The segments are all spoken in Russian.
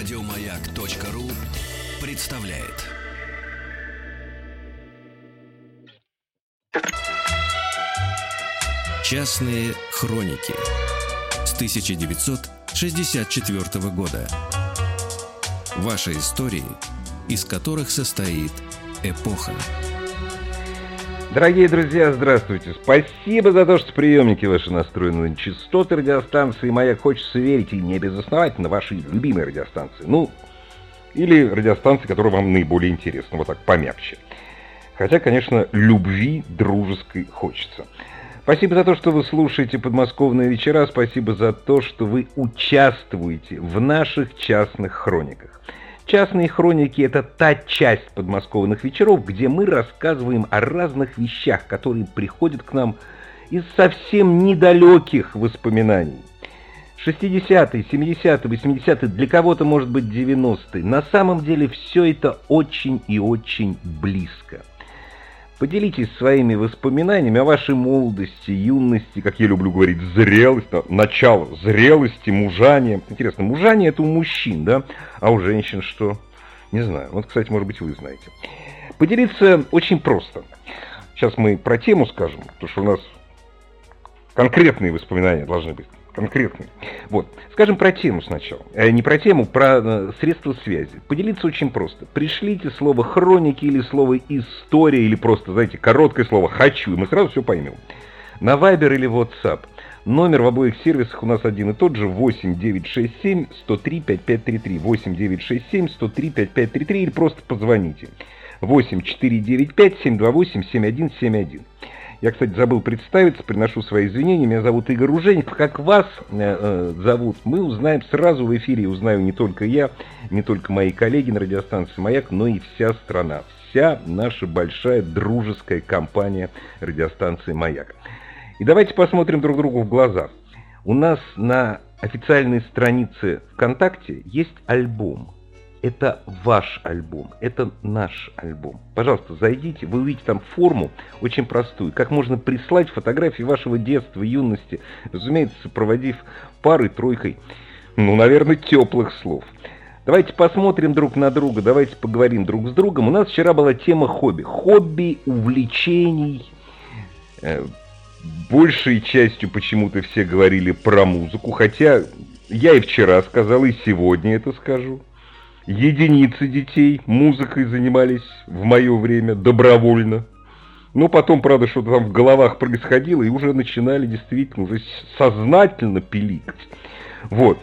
Радиомаяк.ру представляет. Частные хроники с 1964 года. Ваши истории, из которых состоит эпоха. Дорогие друзья, здравствуйте. Спасибо за то, что приемники ваши настроены на частоты радиостанции «Маяк». Хочется верить, и не безосновательно, ваши любимые радиостанции. Ну, или радиостанции, которые вам наиболее интересны, вот так помягче. Хотя, конечно, любви дружеской хочется. Спасибо за то, что вы слушаете подмосковные вечера. Спасибо за то, что вы участвуете в наших частных хрониках. Частные хроники – это та часть подмосковных вечеров, где мы рассказываем о разных вещах, которые приходят к нам из совсем недалеких воспоминаний. 60-е, 70-е, 80-е, для кого-то может быть 90-е. На самом деле все это очень и очень близко. Поделитесь своими воспоминаниями о вашей молодости, юности, как я люблю говорить, зрелости, начало зрелости, мужания. Интересно, мужание это у мужчин, да? А у женщин что? Не знаю. Вот, кстати, может быть, вы знаете. Поделиться очень просто. Сейчас мы про тему скажем, потому что у нас конкретные воспоминания должны быть конкретный. Вот. Скажем про тему сначала. Э, не про тему, про э, средства связи. Поделиться очень просто. Пришлите слово «хроники» или слово «история» или просто, знаете, короткое слово «хочу», и мы сразу все поймем. На Viber или WhatsApp. Номер в обоих сервисах у нас один и тот же 8967 103 5533 8967 103 5533 или просто позвоните 8495 728 7171. Я, кстати, забыл представиться, приношу свои извинения. Меня зовут Игорь Ужеников. Как вас э, э, зовут, мы узнаем сразу в эфире. Узнаю не только я, не только мои коллеги на радиостанции «Маяк», но и вся страна. Вся наша большая дружеская компания радиостанции «Маяк». И давайте посмотрим друг другу в глаза. У нас на официальной странице ВКонтакте есть альбом – это ваш альбом, это наш альбом. Пожалуйста, зайдите, вы увидите там форму очень простую, как можно прислать фотографии вашего детства, юности, разумеется, сопроводив парой-тройкой, ну, наверное, теплых слов. Давайте посмотрим друг на друга, давайте поговорим друг с другом. У нас вчера была тема хобби. Хобби, увлечений. Э, большей частью почему-то все говорили про музыку, хотя я и вчера сказал, и сегодня это скажу единицы детей музыкой занимались в мое время добровольно. Но потом, правда, что-то там в головах происходило, и уже начинали действительно уже сознательно пиликать. Вот.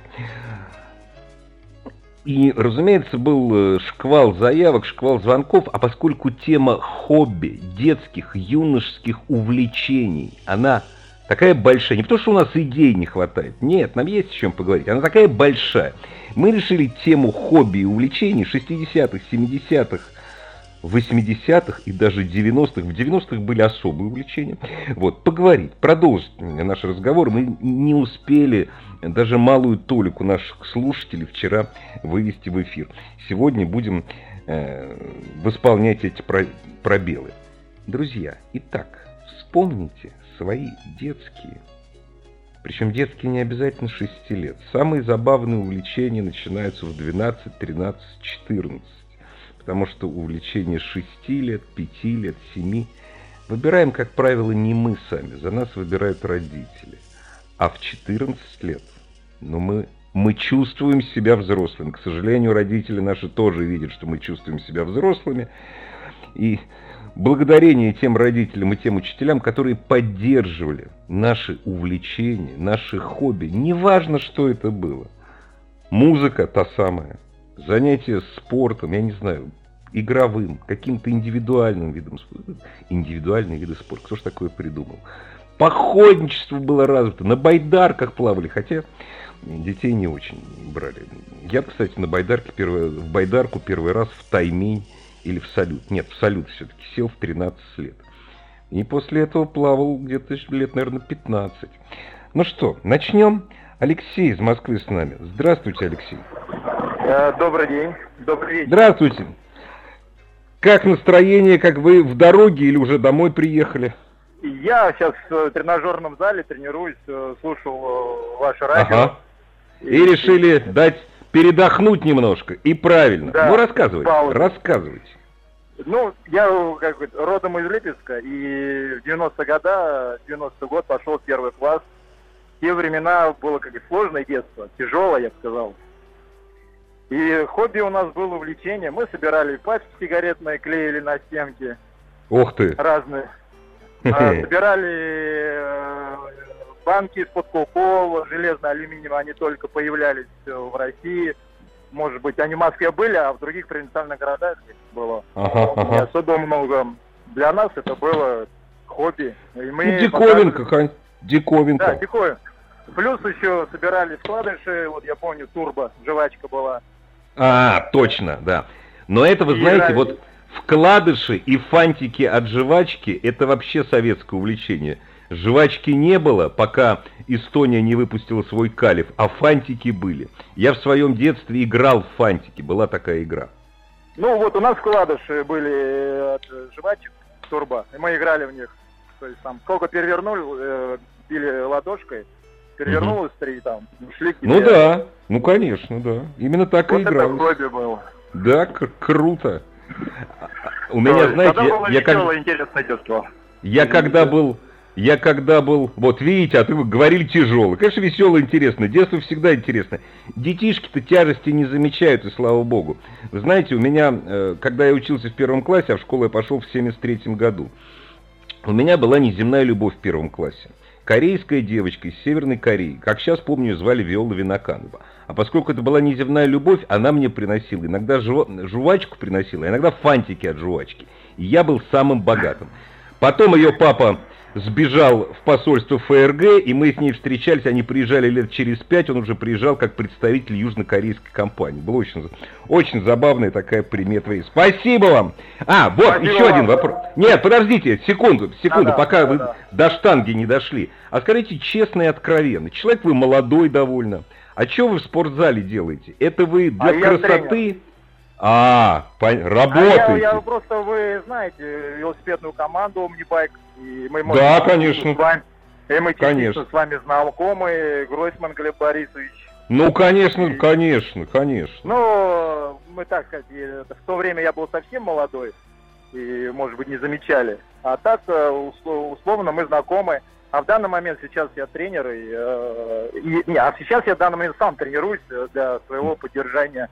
И, разумеется, был э, шквал заявок, шквал звонков, а поскольку тема хобби, детских, юношеских увлечений, она такая большая, не потому что у нас идей не хватает, нет, нам есть о чем поговорить, она такая большая – мы решили тему хобби и увлечений 60-х, 70-х, 80-х и даже 90-х. В 90-х были особые увлечения. Вот, поговорить, продолжить наш разговор. Мы не успели даже малую толику наших слушателей вчера вывести в эфир. Сегодня будем э, восполнять эти пробелы. Друзья, итак, вспомните свои детские причем детские не обязательно 6 лет. Самые забавные увлечения начинаются в 12, 13, 14. Потому что увлечение 6 лет, 5 лет, 7 выбираем, как правило, не мы сами, за нас выбирают родители. А в 14 лет, ну, мы, мы чувствуем себя взрослыми. К сожалению, родители наши тоже видят, что мы чувствуем себя взрослыми. И благодарение тем родителям и тем учителям, которые поддерживали наши увлечения, наши хобби. Неважно, что это было. Музыка та самая, занятия спортом, я не знаю, игровым, каким-то индивидуальным видом спорта. Индивидуальные виды спорта. Кто ж такое придумал? Походничество было развито, на байдарках плавали, хотя детей не очень брали. Я, кстати, на байдарке первый, в байдарку первый раз в Таймень или в салют. Нет, в салют все-таки сел в 13 лет. И после этого плавал где-то лет, наверное, 15. Ну что, начнем. Алексей из Москвы с нами. Здравствуйте, Алексей. Э, добрый день. Добрый вечер. Здравствуйте. Как настроение, как вы в дороге или уже домой приехали? Я сейчас в тренажерном зале тренируюсь, э, слушал э, ваше радио. Ага. И, и решили дать передохнуть немножко. И правильно. Да, ну, рассказывайте, пауза. рассказывайте. Ну, я как бы родом из Липецка, и в 90 года, 90 год пошел в первый класс. В те времена было как бы сложное детство, тяжелое, я бы сказал. И хобби у нас было увлечение. Мы собирали пачки сигаретные, клеили на стенки Ух ты. разные. А, собирали э, банки из-под кока железно алюминиевые, они только появлялись э, в России. Может быть, они в Москве были, а в других провинциальных городах было Ага, не ага. особо много. Для нас это было хобби. И мы Ну, диковинка, показывали- диковинка. Да, диковинка. Плюс еще собирали вкладыши, вот я помню, турбо, жвачка была. А, точно, да. Но это, вы И знаете, раньше. вот вкладыши и фантики от жвачки, это вообще советское увлечение. Жвачки не было, пока Эстония не выпустила свой калиф, а фантики были. Я в своем детстве играл в фантики, была такая игра. Ну вот у нас вкладыши были э, от э, жвачек, турбо, и мы играли в них. То есть там сколько перевернул, э, били ладошкой, перевернулось три там, ушли к Ну да, ну конечно, да. Именно так Вот и это играл. хобби было. Да, круто. У меня, знаете, я, я как-. Я когда был, я когда был, вот видите, а ты говорили тяжелый. Конечно, весело, интересно. Детство всегда интересно. Детишки-то тяжести не замечают, и слава богу. Вы знаете, у меня, э, когда я учился в первом классе, а в школу я пошел в 73 году, у меня была неземная любовь в первом классе. Корейская девочка из Северной Кореи. Как сейчас помню, звали Виола Виноканова. А поскольку это была неземная любовь, она мне приносила. Иногда жвачку приносила, а иногда фантики от жвачки. И я был самым богатым. Потом ее папа сбежал в посольство ФРГ, и мы с ней встречались, они приезжали лет через пять, он уже приезжал как представитель южнокорейской компании. Было очень, очень забавная такая примета. Спасибо вам! А, вот, Спасибо еще вам. один вопрос. Нет, подождите, секунду, секунду, Да-да, пока вы да-да. до штанги не дошли. А скажите честно и откровенно, человек вы молодой довольно, а что вы в спортзале делаете? Это вы для А красоты? А, пон- А я, работаете? я просто, вы знаете, велосипедную команду Omnibike, и мы Да, можем конечно. с вами, и мы Конечно. с вами знакомы, Гройсман Глеб Борисович. Ну, конечно, конечно, конечно. Ну, мы так сказать, в то время я был совсем молодой, и, может быть, не замечали. А так, э, усло- условно, мы знакомы. А в данный момент сейчас я тренер, и, э, и- не, а сейчас я в данный момент сам тренируюсь э, для своего поддержания.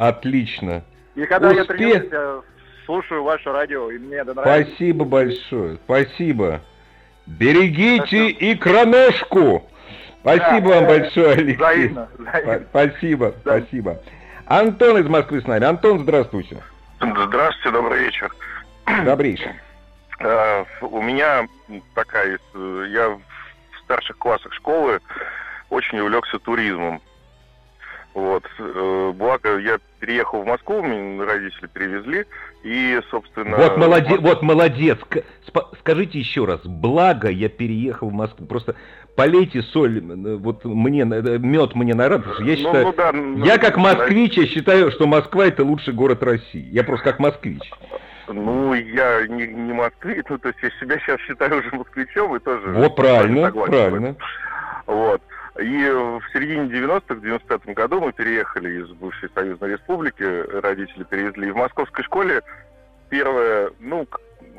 Отлично. И когда я Успех. тренируюсь, я слушаю ваше радио, и мне это нравится. Спасибо большое. Спасибо. Берегите икроножку. Спасибо Да, вам э, большое, Алексей. Взаимно, взаимно. Спа- Спасибо, Да. спасибо. Антон из Москвы с нами. Антон, здравствуйте. Здравствуйте, добрый вечер. Добрейший. Э, У меня такая, э, я в старших классах школы очень увлекся туризмом. Вот. э, Благо, я переехал в Москву, меня родители перевезли, и, собственно... Вот молодец, вот молодец. Скажите еще раз. Благо я переехал в Москву. Просто полейте соль, э, вот мне, э, мед мне на рад, потому что я Ну, считаю, ну да, ну, я как да, москвич, я считаю, что Москва это лучший город России. Я просто как москвич. Ну, я не, не москвич, ну, то есть я себя сейчас считаю уже москвичом, и тоже... Вот правильно, правильно. Вот. И в середине 90-х, в 95 году мы переехали из бывшей Союзной Республики, родители перевезли. И в московской школе первое, ну,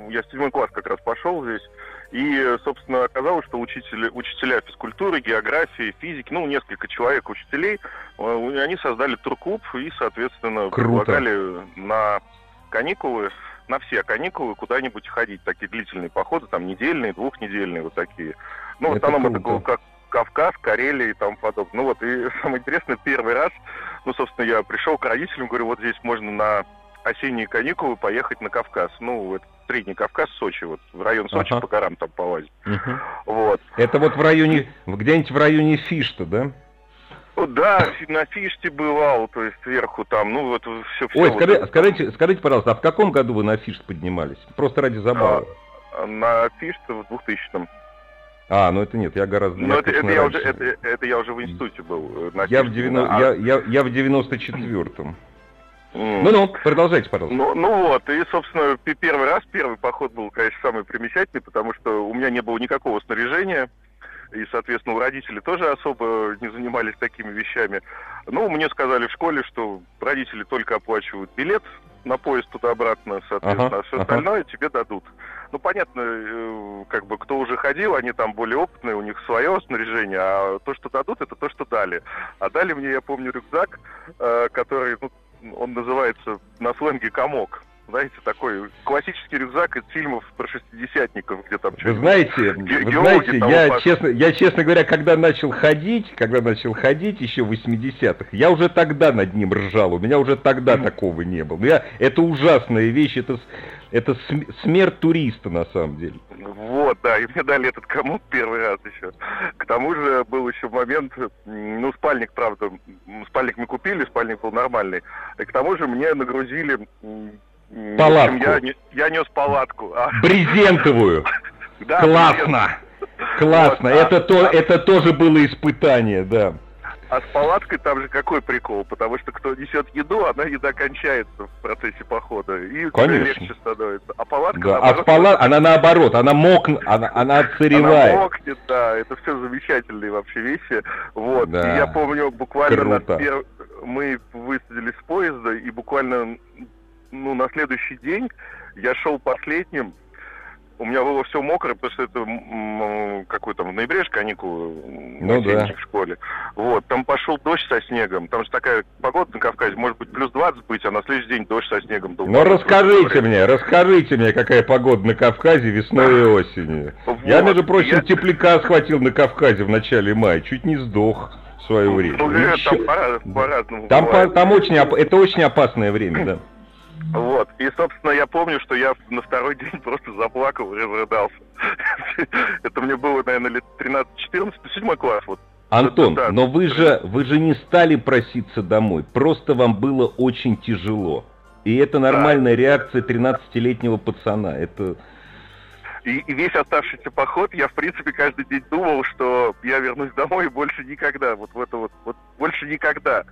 я в седьмой класс как раз пошел здесь, и, собственно, оказалось, что учители, учителя физкультуры, географии, физики, ну, несколько человек учителей, э, они создали турклуб и, соответственно, Круто. предлагали на каникулы, на все каникулы куда-нибудь ходить, такие длительные походы, там, недельные, двухнедельные, вот такие. Ну, в Это основном это круто. был как Кавказ, Карелия и тому подобное. Ну вот, и самое интересное, первый раз, ну, собственно, я пришел к родителям, говорю, вот здесь можно на осенние каникулы поехать на Кавказ. Ну, это Средний Кавказ, Сочи, вот, в район Сочи Ага. по горам там полазить. Мгм. Вот. Это вот в районе, где-нибудь в районе Фишта, да? Ну, да, на Фиште бывал, то есть сверху там, ну, вот все, все. Ой, скажи- скажите, скажите, пожалуйста, а в каком году вы на Фишт поднимались? Просто ради забавы. На Фиште в 2000-м. А, ну это нет, я гораздо... Но это, это я уже, это, это я уже в институте был. э, Я в, Фиште, 90 а- я, я, я в 94-м. М. Ну-ну, продолжайте, пожалуйста. Ну, ну вот, и, собственно, первый раз, первый поход был, конечно, самый примечательный, потому что у меня не было никакого снаряжения, и, соответственно, у родителей тоже особо не занимались такими вещами. Ну, мне сказали в школе, что родители только оплачивают билет на поезд туда-обратно, соответственно, Ага, а все ага. остальное тебе дадут. Ну, понятно, э, как бы, кто уже ходил, они там более опытные, у них свое снаряжение, а то, что дадут, это то, что дали. А дали мне, я помню, рюкзак, э, который, ну, он называется на сленге «комок». Знаете, такой классический рюкзак из фильмов про шестидесятников, где там Вы знаете, ге- вы знаете, я пошли. честно, я, честно говоря, когда начал ходить, когда начал ходить еще в 80-х, я уже тогда над ним ржал, у меня уже тогда такого не было. Я, это ужасная вещь, это, это см- смерть туриста на самом деле. Вот, да, и мне дали этот комод первый раз еще. К тому же был еще момент, ну, спальник, правда, спальник мы купили, спальник был нормальный. И к тому же мне нагрузили... Палатку. Я, я нес палатку. а, Брезентовую! да, Классно! Классно! Вот, а- Это, то, а- это тоже было испытание, да. А с палаткой там же какой прикол? Потому что кто несет еду, она еда кончается в процессе похода. И Конечно. легче становится. А палатка, да. А наоборот, спала, она наоборот, она мокнет, она, она Она отсыревает. мокнет, да, это все замечательные вообще вещи. Вот. Да. И я помню, буквально на Круто. пер- мы высадились с поезда, и буквально ну, на следующий день я шел последним. У меня было все мокрое, потому что это какой там в ноябре же каникулы Ну да. в школе. Вот, там пошел дождь со снегом. Там же такая погода на Кавказе, может быть плюс 20 быть, а на следующий день дождь со снегом. был. Ну расскажите мне, расскажите мне, какая погода на Кавказе весной и осенью. Я, Вот. между прочим, Я- тепляка схватил на Кавказе в начале мая, чуть не сдох в свое время. Ну, э, Еще- там по- по-разному Там, по- там очень, это очень опасное время, да. Вот. И, собственно, я помню, что я на второй день просто заплакал и разрыдался. Это мне было, наверное, лет 13-14, седьмой класс. Вот. Антон, да. но вы же, вы же не стали проситься домой, просто вам было очень тяжело. И это нормальная реакция 13-летнего пацана. Это И, и весь оставшийся поход, я, в принципе, каждый день думал, что я вернусь домой и больше никогда, вот в это вот, вот больше никогда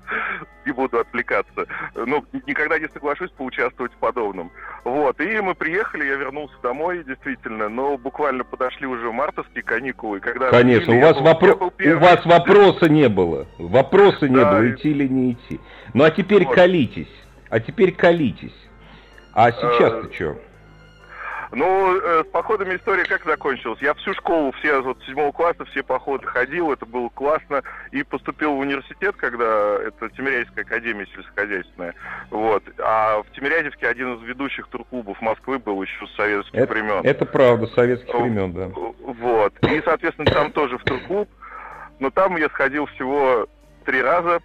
не буду отвлекаться. Ну, никогда не соглашусь поучаствовать в подобном. Вот, и мы приехали, я вернулся домой, действительно, но буквально подошли уже мартовские каникулы, когда... Конечно, у вас, был- вопро- у вас вопроса не было. Вопроса не Да, было, идти или не идти. Ну а теперь Вот. колитесь. А теперь колитесь. А сейчас-то Э, что? Ну, э, с походами история как закончилась? Я всю школу, все вот седьмого класса, все походы ходил, это было классно. И поступил в университет, когда это Тимирязевская академия сельскохозяйственная. Вот. А в Тимирязевке один из ведущих турклубов Москвы был еще с советских Это, времен. это правда, советских О, времен, да. Вот. И, соответственно, там тоже в турклуб. Но там я сходил всего три раза.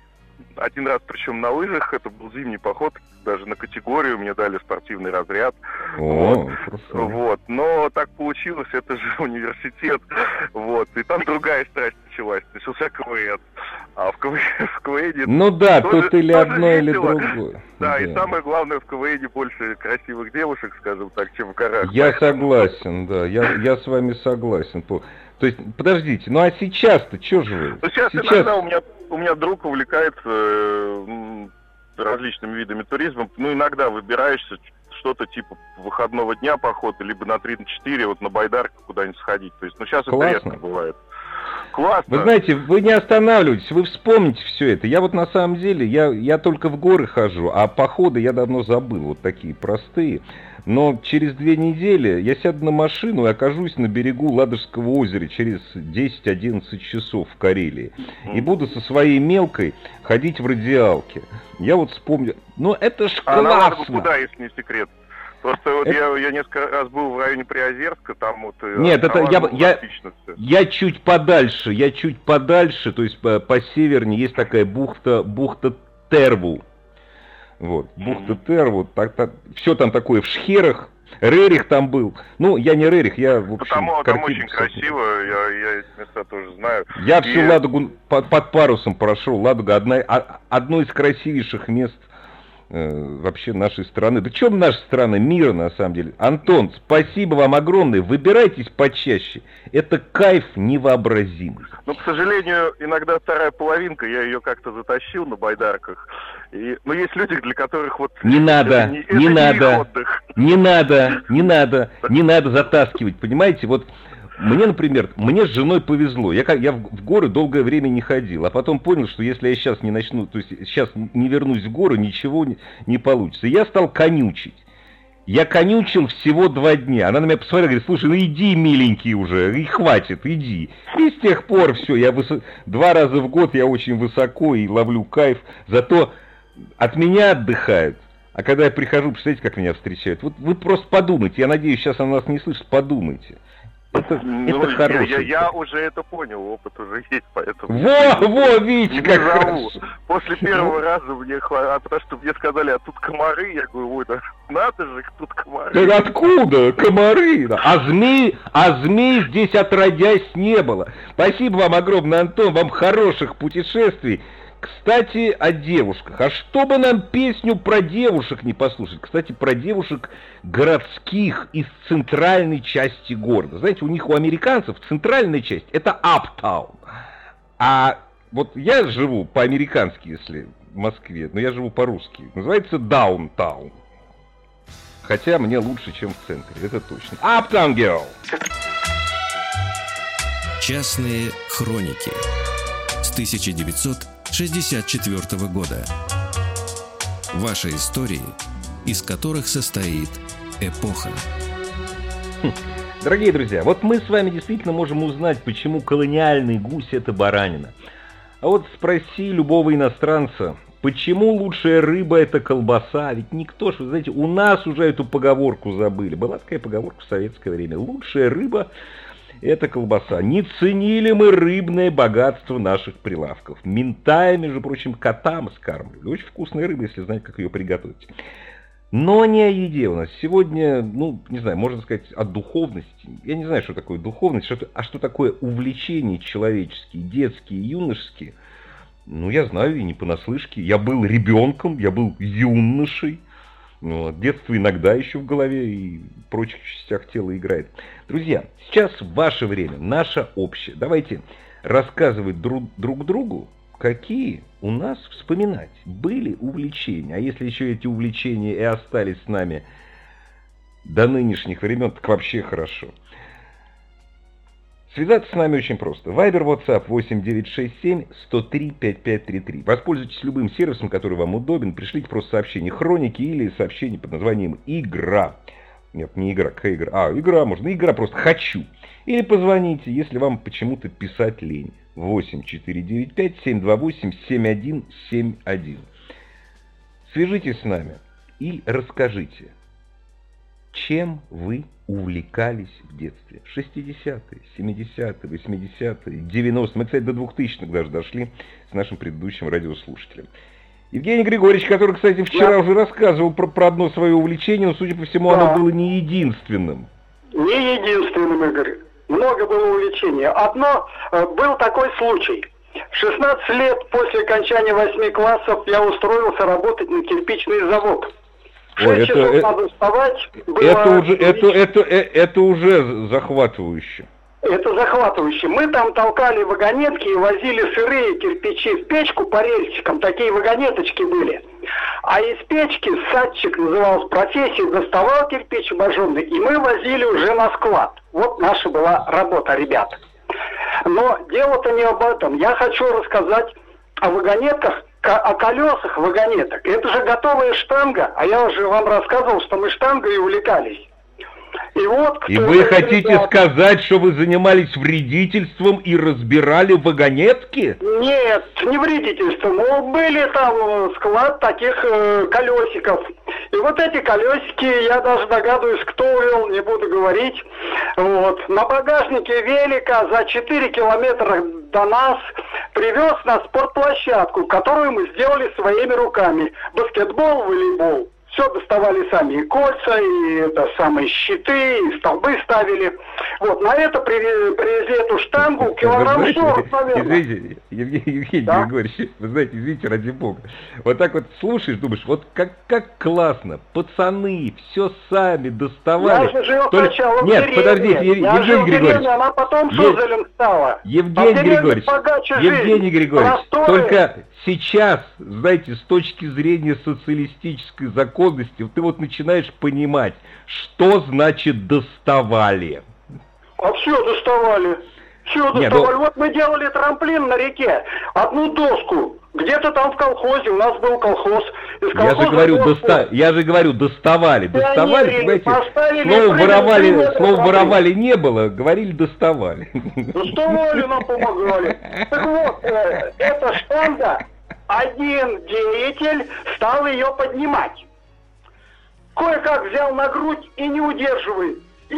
Один раз, причем на лыжах, это был зимний поход, даже на категорию мне дали спортивный разряд. О, хорошо. Вот, но так получилось, это же университет, вот, и там другая страсть началась, начался КВН, а в КВН, в КВН Ну да, тоже- тут или одно, или весело. другое. да, и самое главное, в КВН больше красивых девушек, скажем так, чем в горах. Я Поэтому- согласен, да, я, я с вами согласен. То есть, подождите, ну а сейчас-то что же вы? Ну, сейчас, иногда у меня, у меня друг увлекается э, различными видами туризма, ну, иногда выбираешься что-то типа выходного дня похода, либо на 3 на 4, вот на байдарку куда-нибудь сходить. То есть, ну, сейчас Классно. это редко бывает. Классно. Вы знаете, вы не останавливаетесь, вы вспомните все это. Я вот на самом деле, я, я только в горы хожу, а походы я давно забыл, вот такие простые. Но через две недели я сяду на машину и окажусь на берегу Ладожского озера через 10-11 часов в Карелии. И буду со своей мелкой ходить в радиалке. Я вот вспомнил, ну это ж А на классно! куда, если не секрет? Просто вот Это- я, я несколько раз был в районе Приозерска, там вот... э, Нет, это я- я-. Я чуть подальше, я чуть подальше, то есть по, по севернее есть такая бухта, бухта Терву. Вот, бухта Терву, так, так, все там такое в шхерах, Рерих там был. Ну, я не Рерих, я, в Ну, общем, там, там очень посмотрел. красиво, я, я эти места тоже знаю. Я И- всю Ладогу под, под парусом прошел. Ладога одна, а- одно из красивейших мест э, вообще нашей страны. Да чем наша страна? Мира, на самом деле. Антон, спасибо вам огромное. Выбирайтесь почаще. Это кайф невообразимый. Но, к сожалению, иногда вторая половинка, я ее как-то затащил на байдарках. И, но есть люди, для которых вот... Не надо, это не их надо. Не надо, не надо, не надо затаскивать, понимаете? Вот Мне, например, мне с женой повезло. Я, я в, горы долгое время не ходил, а потом понял, что если я сейчас не начну, то есть сейчас не вернусь в горы, ничего не, не получится. Я стал конючить. Я конючил всего два дня. Она на меня посмотрела и говорит, слушай, ну иди, миленький уже, и хватит, иди. И с тех пор все, я выс... два раза в год я очень высоко и ловлю кайф. Зато от меня отдыхают. А когда я прихожу, представляете, как меня встречают? Вот вы просто подумайте, я надеюсь, сейчас она нас не слышит, подумайте. Это, ну, это хорошо. Я, я, уже это понял, опыт уже есть, поэтому... Во, во, видите, как хорошо. После первого раза мне хватило, а потому что мне сказали, а тут комары, я говорю, ой, да надо же, тут комары. Да откуда? Комары? А змей, а змей здесь отродясь не было. Спасибо вам огромное, Антон, вам хороших путешествий. Кстати, о девушках. А что бы нам песню про девушек не послушать? Кстати, про девушек городских из центральной части города. Знаете, у них, у американцев, центральная часть – это uptown. А вот я живу по-американски, если в Москве, но я живу по-русски. Называется downtown. Хотя мне лучше, чем в центре, это точно. Uptown Girl! Частные хроники с 1900 1964 года. Ваши истории, из которых состоит эпоха. Дорогие друзья, вот мы с вами действительно можем узнать, почему колониальный гусь – это баранина. А вот спроси любого иностранца, почему лучшая рыба – это колбаса? Ведь никто ж, вы знаете, у нас уже эту поговорку забыли. Была такая поговорка в советское время. Лучшая рыба это колбаса. Не ценили мы рыбное богатство наших прилавков. Ментая, между прочим, котам скармливали. Очень вкусная рыба, если знать, как ее приготовить. Но не о еде у нас. Сегодня, ну, не знаю, можно сказать о духовности. Я не знаю, что такое духовность, что, а что такое увлечения человеческие, детские, юношеские. Ну, я знаю и не понаслышке. Я был ребенком, я был юношей. Ну, детство иногда еще в голове и прочих частях тела играет. Друзья, сейчас ваше время, наше общее. Давайте рассказывать друг, друг другу, какие у нас вспоминать были увлечения. А если еще эти увлечения и остались с нами до нынешних времен, так вообще хорошо. Связаться с нами очень просто. Вайбер, WhatsApp 8967 103 5533. Воспользуйтесь любым сервисом, который вам удобен. Пришлите просто сообщение хроники или сообщение под названием «Игра». Нет, не игра, какая игра? А, игра можно. Игра просто «Хочу». Или позвоните, если вам почему-то писать лень. 8495 728 7171. Свяжитесь с нами и расскажите, чем вы увлекались в детстве. 60-е, 70-е, 80-е, 90-е. Мы, кстати, до 2000-х даже дошли с нашим предыдущим радиослушателем. Евгений Григорьевич, который, кстати, вчера да. уже рассказывал про, про одно свое увлечение, но, судя по всему, да. оно было не единственным. Не единственным, Игорь. Много было увлечений. Одно, э, был такой случай. 16 лет после окончания 8 классов я устроился работать на кирпичный завод. Ой, это, это, надо вставать. Это уже, это, это, это, это уже захватывающе. Это захватывающе. Мы там толкали вагонетки и возили сырые кирпичи в печку по рельсикам. Такие вагонеточки были. А из печки садчик назывался профессия, доставал кирпич обожженный, и мы возили уже на склад. Вот наша была работа, ребят. Но дело-то не об этом. Я хочу рассказать о вагонетках, о колесах вагонеток. Это же готовая штанга, а я уже вам рассказывал, что мы штангой увлекались. И, вот, и вы хотите ребята... сказать, что вы занимались вредительством и разбирали вагонетки? Нет, не вредительством. Были там э, склад таких э, колесиков. И вот эти колесики, я даже догадываюсь, кто увел, не буду говорить. Вот. На багажнике велика за 4 километра до нас привез на спортплощадку, которую мы сделали своими руками. Баскетбол, волейбол все доставали сами, и кольца, и это самые щиты, и столбы ставили. Вот, на это привезли, привезли эту штангу, килограмм 40, наверное. Извините, Евгений, Евгений да? Григорьевич, вы знаете, извините, ради бога. Вот так вот слушаешь, думаешь, вот как, как классно, пацаны все сами доставали. Я же жил Только... сначала в Нет, подождите, Ев... я Евгений Григорьевич. Деревне, она потом Сузелем стала. Евгений а Григорьевич, Евгений Григорьевич, только сейчас, знаете, с точки зрения социалистической законности, ты вот начинаешь понимать, что значит доставали. А все доставали. Все Не, доставали. ну- Вот мы делали трамплин на реке. Одну доску. Где-то там в колхозе. У нас был колхоз. Из Я же говорю, доста... я же говорю, доставали, доставали, Пионеры понимаете? Слово воровали, пример слово воровали не было, говорили доставали. Доставали нам помогали. Так вот, э, эта штанда, один деятель стал ее поднимать. Кое-как взял на грудь и не удерживает. И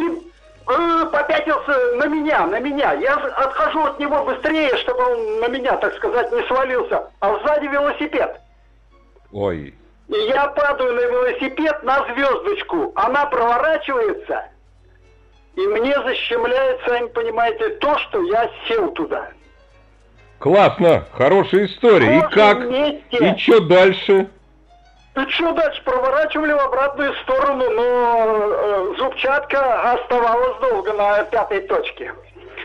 попятился на меня, на меня. Я отхожу от него быстрее, чтобы он на меня, так сказать, не свалился. А сзади велосипед. Ой, И я падаю на велосипед на звездочку. Она проворачивается. И мне защемляет, сами понимаете, то, что я сел туда. классно, хорошая история. И как? вместе. И что дальше? Ну что дальше, проворачивали в обратную сторону, но э, зубчатка оставалась долго на пятой точке.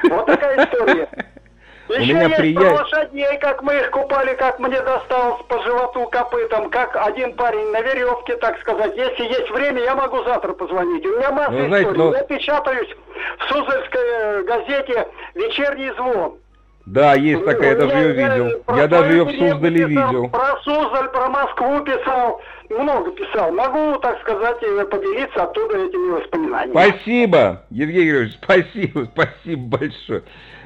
Вот такая история. У Еще меня есть прия- про лошадей, как мы их купали, как мне досталось по животу копытом, как один парень на веревке, так сказать. Если есть время, я могу завтра позвонить. У меня масса Ну, знаете, историй. ну- Я печатаюсь в Суздальской э, газете «Вечерний звон». Да, есть такая, я даже ее Я- видел. про Я даже ее в Суздале видел. Про Суздаль, про Москву писал, много писал. Могу, так сказать, э, поделиться оттуда этими воспоминаниями. Спасибо, Евгений Григорьевич, спасибо, спасибо большое.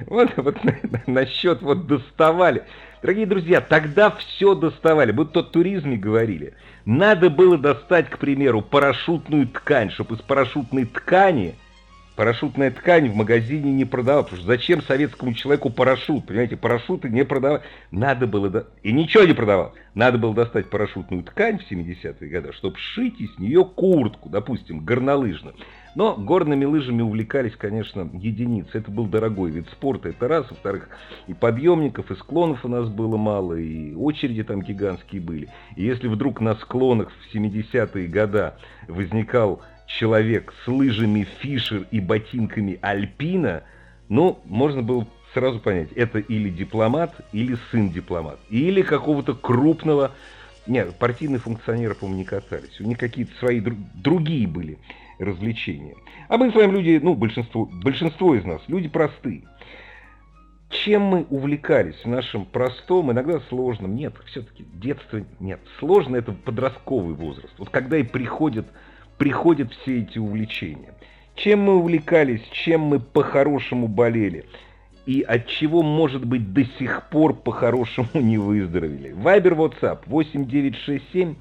Вот, вот на- на- насчет вот доставали. Дорогие друзья, тогда все доставали. Мы тут о туризме говорили. Надо было достать, к примеру, парашютную ткань, чтобы из парашютной ткани парашютная ткань в магазине не продавалась. Потому что зачем советскому человеку парашют? Понимаете, парашюты не продавали. Надо было... до- И ничего не продавал. Надо было достать парашютную ткань в 70-е годы, чтобы сшить из нее куртку, допустим, горнолыжную. Но горными лыжами увлекались, конечно, единицы. Это был дорогой вид спорта, это раз. Во-вторых, и подъемников, и склонов у нас было мало, и очереди там гигантские были. И если вдруг на склонах в 70-е годы возникал человек с лыжами Фишер и ботинками Альпина, ну, можно было сразу понять, это или дипломат, или сын дипломат, или какого-то крупного... Нет, партийные функционеры, по-моему, не катались. У них какие-то свои дру- другие были развлечения. А мы с вами люди, ну, большинство, большинство из нас, люди простые. Чем мы увлекались в нашем простом, иногда сложном, нет, все-таки детство нет, сложно это подростковый возраст. Вот когда и приходят, приходят все эти увлечения. Чем мы увлекались, чем мы по-хорошему болели и от чего, может быть, до сих пор по-хорошему не выздоровели. Вайбер, WhatsApp 8967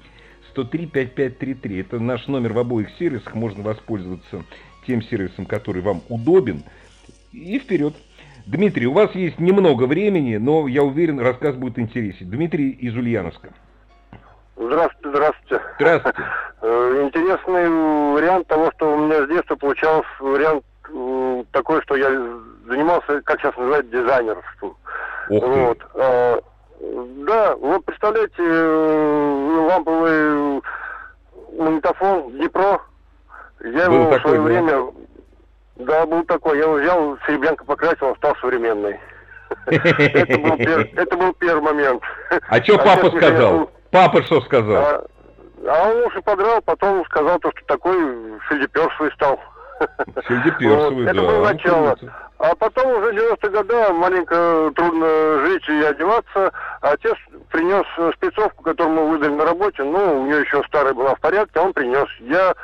103 5533. Это наш номер в обоих сервисах. Можно воспользоваться тем сервисом, который вам удобен. И вперед. Дмитрий, у вас есть немного времени, но я уверен, рассказ будет интересен. Дмитрий из Ульяновска. Здравствуйте, здравствуйте. Здравствуйте. Э, Интересный вариант того, что у меня с детства получался вариант э, такой, что я занимался, как сейчас называют, дизайнерством. Ох ты. Вот. э, Да, вот представляете, ламповый магнитофон Днепро. Я Был его в такой, свое да? время... Да, был такой. Я его взял, серебрянка покрасил, он стал современный. Это был, первый момент. А что папа сказал? Папа что сказал? а, а он уж и подрал, потом сказал, то, что такой сельдеперсовый стал. Сельдеперсовый, Вот, это да. было начало. круто. А потом уже 90-е годы маленько трудно жить и одеваться. Отец принес э, спецовку, которую мы выдали на работе. Ну, у нее еще старая была в порядке, а он принес. Я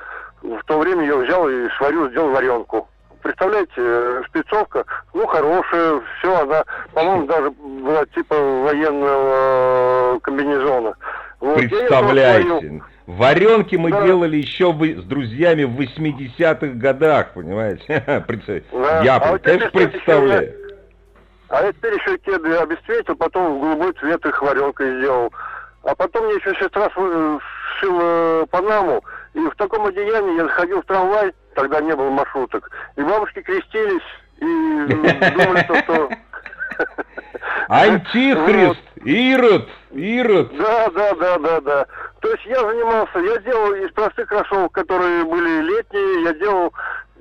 в то время ее взял и сварил, сделал варенку. Представляете, э, спецовка, ну, хорошая, все, она, по-моему, даже была типа военного э, комбинезона. Вот. Представляете, варенки мы Да. делали еще вы- с друзьями в 80-х годах, понимаете? Да. Я, А конечно, представляю. А я теперь еще кеды обесцветил, потом в голубой цвет их варенкой сделал. А потом мне еще сестра св- сшила панаму, и в таком одеянии я заходил в трамвай, тогда не было маршруток, и бабушки крестились, и думали, то, что... Антихрист, Ирод, Ирод. Да, да, да, да, да. То есть я занимался, я делал из простых кроссовок, которые были летние, я делал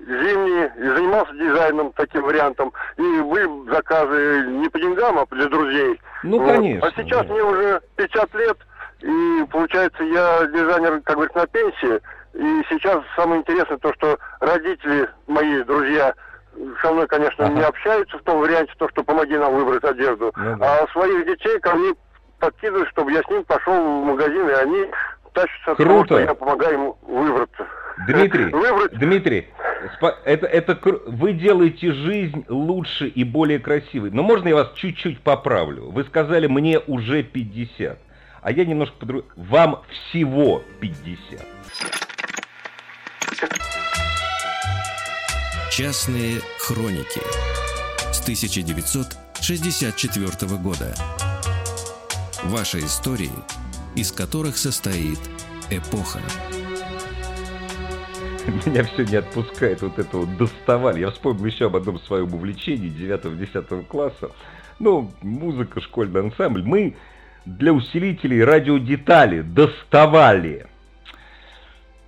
зимние, и занимался дизайном таким вариантом. И были заказы не по деньгам, а для друзей. Ну, Вот. конечно, А сейчас да. мне уже 50 лет, и получается я дизайнер, как говорится, на пенсии. И сейчас самое интересное то, что родители, мои друзья, со мной, конечно, ага. не общаются в том варианте, то, что помоги нам выбрать одежду. Ну, да. А своих детей ко мне подкидывают, чтобы я с ним пошел в магазин, и они тащатся Круто. Того, что я помогаю им выбраться. Дмитрий, Выбрать... Дмитрий, это, это, вы делаете жизнь лучше и более красивой. Но можно я вас чуть-чуть поправлю? Вы сказали, мне уже 50, а я немножко по Вам всего 50. Частные хроники с 1964 года. Ваши истории, из которых состоит эпоха. Меня все не отпускает вот это вот доставали. Я вспомнил еще об одном своем увлечении 9-10 класса. Ну, музыка, школьный ансамбль. Мы для усилителей радиодетали доставали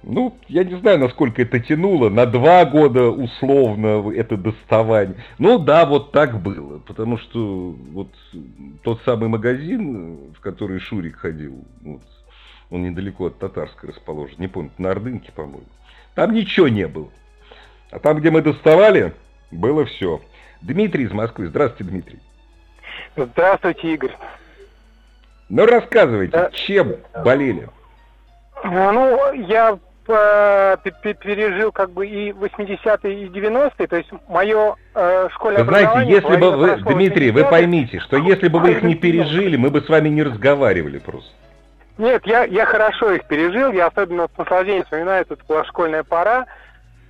ну, я не знаю, насколько это тянуло, на два года условно это доставание. Ну да, вот так было, потому что вот тот самый магазин, в который Шурик ходил, вот, он недалеко от Татарской расположен, не помню, на Ордынке, по-моему, там ничего не было. А там, где мы доставали, было все. Дмитрий из Москвы. Здравствуйте, Дмитрий. Здравствуйте, Игорь. Ну, рассказывайте, да. чем болели? Ну, я пережил как бы и 80-е, и 90-е, то есть мое э, школьное вы знаете, если бы вы, Дмитрий, вы поймите, что если бы вы их не пережили, мы бы с вами не разговаривали просто. Нет, я, я хорошо их пережил, я особенно с наслаждением вспоминаю, это была школьная пора,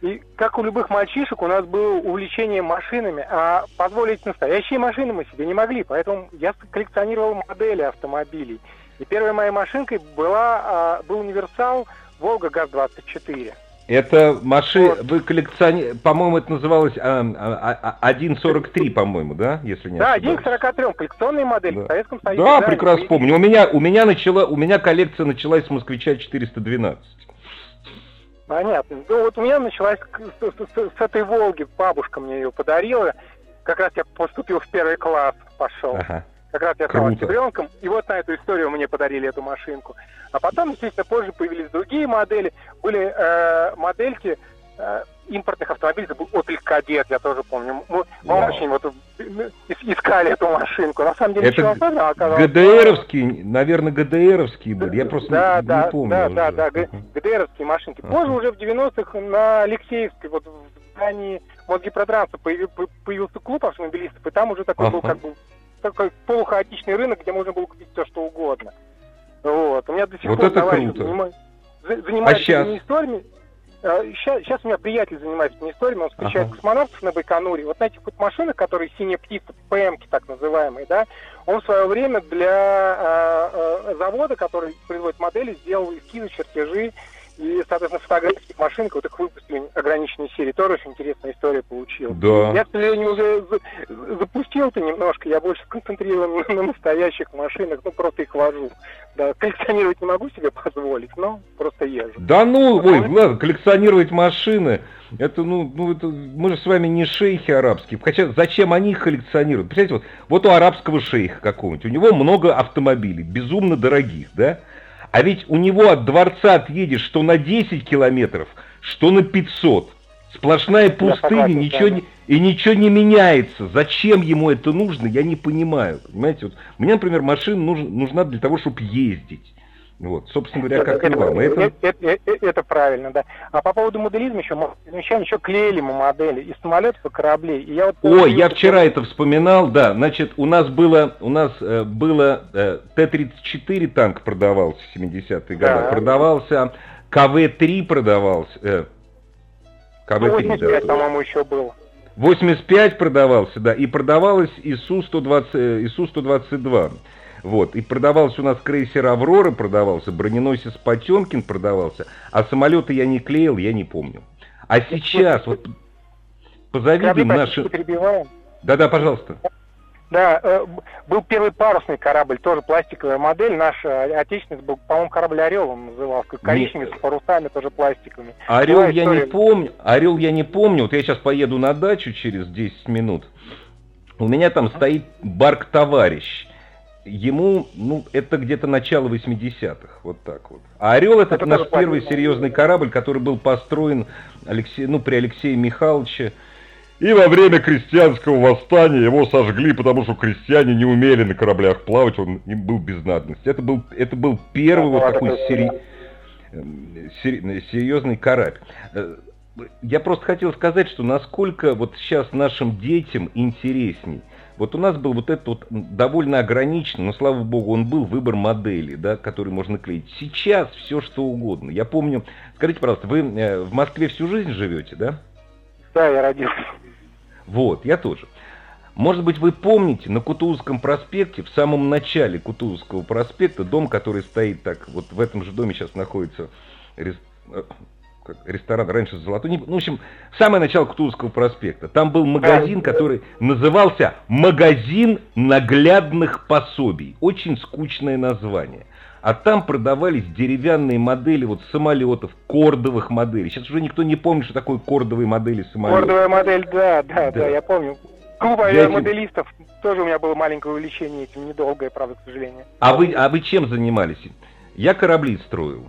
и как у любых мальчишек, у нас было увлечение машинами, а позволить настоящие машины мы себе не могли, поэтому я коллекционировал модели автомобилей. И первой моей машинкой была, а, был универсал Волга ГАЗ-24. Это машина, вот. вы коллекционер, по-моему, это называлось а, а, а, 1.43, по-моему, да, если не Да, 1.43, коллекционная модель да. в Советском Союзе. Да, да прекрасно помню. У меня, у меня начала, у меня коллекция началась с москвича 412. Понятно. Ну вот у меня началась с, с, с этой Волги, бабушка мне ее подарила. Как раз я поступил в первый класс, пошел. Ага. Как раз я стал ребенком, и вот на эту историю мне подарили эту машинку. А потом, естественно, позже появились другие модели. Были э, модельки э, импортных автомобилей, это был Opel Kadett, я тоже помню. Мы, мы wow. очень вот искали эту машинку. На самом деле, это особенного оказалось. ГДРовские, наверное, ГДРовские были. Я просто да, не, да, не помню. Да, уже. да, да, ГДРовские машинки. Позже уже в 90-х на Алексеевской, вот в здании Мосгипротранса появился клуб автомобилистов, и там уже такой был как бы такой полухаотичный рынок, где можно было купить все, что угодно. Вот. У меня до сих вот пор это товарищ занимает, занимается а сейчас? историями. Сейчас, сейчас у меня приятель занимается этими историями, он встречает ага. космонавтов на Байконуре. Вот на этих вот машинах, которые синяя птица, ПМки так называемые, да, он в свое время для э, э, завода, который производит модели, сделал эскизы, чертежи и, соответственно, фотографии машинок, вот их выпустили ограниченной серии. Тоже очень интересная история получилась. Да. Я, к сожалению, уже запустил это немножко. Я больше сконцентрирован на, на настоящих машинах. Ну, просто их вожу. Да, коллекционировать не могу себе позволить, но просто езжу. Да ну, ой, ладно, коллекционировать машины, это, ну, ну это, мы же с вами не шейхи арабские. Хотя зачем они их коллекционируют? Представляете, вот, вот у арабского шейха какого-нибудь, у него много автомобилей, безумно дорогих, да? А ведь у него от дворца отъедешь что на 10 километров, что на 500. Сплошная пустыня, ничего не, и ничего не меняется. Зачем ему это нужно, я не понимаю. Понимаете, вот, мне, например, машина нужна, нужна для того, чтобы ездить. Вот, собственно говоря, как это, и вам. Это, это, это, это правильно, да. А по поводу моделизма еще, мы замечаем, еще клеили мы модели из самолетов и кораблей. И я вот Ой, я вчера это вспоминал, да. Значит, у нас было, у нас э, было э, Т-34 танк продавался в 70-е годы. Да. Продавался КВ-3 продавался. Э, КВ-3, ну, 85, да, по-моему, еще был. 85 продавался, да, и продавалось ИСУ-120, ИСУ-122. Вот. И продавался у нас крейсер «Аврора», продавался, броненосец «Потемкин» продавался, а самолеты я не клеил, я не помню. А сейчас, вот позавидуем наши... Да-да, пожалуйста. Да, э, был первый парусный корабль, тоже пластиковая модель. Наш э, отечественный был, по-моему, корабль «Орел» он назывался. Коричневый, с парусами, тоже пластиковыми. «Орел» я не помню. «Орел» я не помню. Вот я сейчас поеду на дачу через 10 минут. У меня там стоит барк-товарищ ему, ну, это где-то начало 80-х, вот так вот. А «Орел» это, это наш первый серьезный корабль, который был построен Алексей, ну, при Алексее Михайловиче. И во время крестьянского восстания его сожгли, потому что крестьяне не умели на кораблях плавать, он им был без надобности. Это был, это был первый вот такой сери... серьезный корабль. Э, я просто хотел сказать, что насколько вот сейчас нашим детям интересней. Вот у нас был вот этот вот довольно ограниченный, но слава богу, он был выбор модели, да, который можно клеить. Сейчас все что угодно. Я помню, скажите, пожалуйста, вы э, в Москве всю жизнь живете, да? Да, я родился. Вот, я тоже. Может быть, вы помните, на Кутузовском проспекте, в самом начале Кутузовского проспекта, дом, который стоит так, вот в этом же доме сейчас находится э, ресторан раньше «Золотой Нип». Ну, в общем, самое начало Кутузовского проспекта. Там был магазин, который назывался «Магазин наглядных пособий». Очень скучное название. А там продавались деревянные модели вот самолетов, кордовых моделей. Сейчас уже никто не помнит, что такое кордовые модели самолетов. Кордовая модель, да, да, да, да я помню. Клуб моделистов тоже у меня было маленькое увлечение этим, недолгое, правда, к сожалению. А вы, а вы чем занимались? Я корабли строил.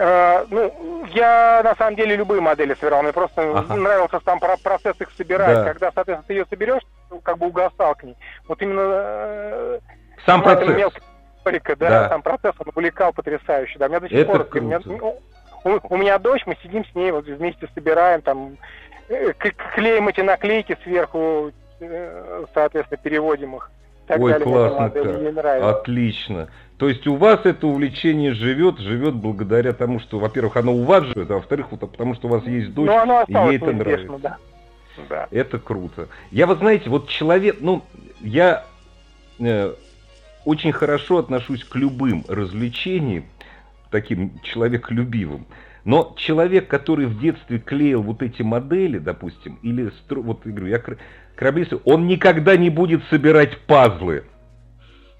Э, ну, я на самом деле любые модели собирал. Мне просто ага. нравился сам процесс их собирать. Да. Когда, соответственно, ты ее соберешь, как бы угасал к ней. Вот именно... Э, сам процесс. Мелкий, да, да, сам процесс, он увлекал потрясающе. Да, меня до сих Это пор... Меня, ну, у, у меня дочь, мы сидим с ней, вот вместе собираем, там, э, клеим эти наклейки сверху, э, соответственно, переводим их. Ой, далее, классно, отлично. То есть у вас это увлечение живет, живет благодаря тому, что, во-первых, оно у вас живет, а во-вторых, потому что у вас есть дочь, и ей это нравится. Да. Да. Это круто. Я, вы знаете, вот человек, ну, я э, очень хорошо отношусь к любым развлечениям, таким человеколюбивым. Но человек, который в детстве клеил вот эти модели, допустим, или, вот, я говорю, я кораблист, он никогда не будет собирать пазлы.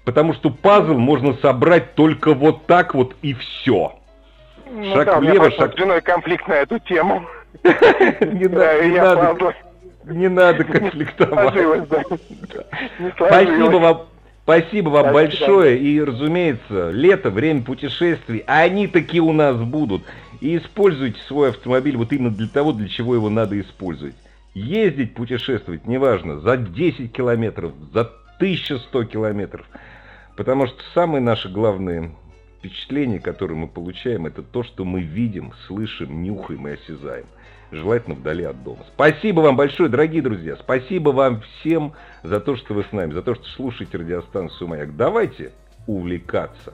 Потому что пазл можно собрать только вот так вот и все. Ну, шаг да, влево, шаг... С конфликт на эту тему. Не надо конфликтовать. Спасибо вам. Спасибо вам большое. И, разумеется, лето, время путешествий, они такие у нас будут. И используйте свой автомобиль вот именно для того, для чего его надо использовать. Ездить, путешествовать, неважно, за 10 километров, за 1100 километров. Потому что самые наши главные впечатления, которые мы получаем, это то, что мы видим, слышим, нюхаем и осязаем. Желательно вдали от дома. Спасибо вам большое, дорогие друзья. Спасибо вам всем за то, что вы с нами, за то, что слушаете радиостанцию «Маяк». Давайте увлекаться.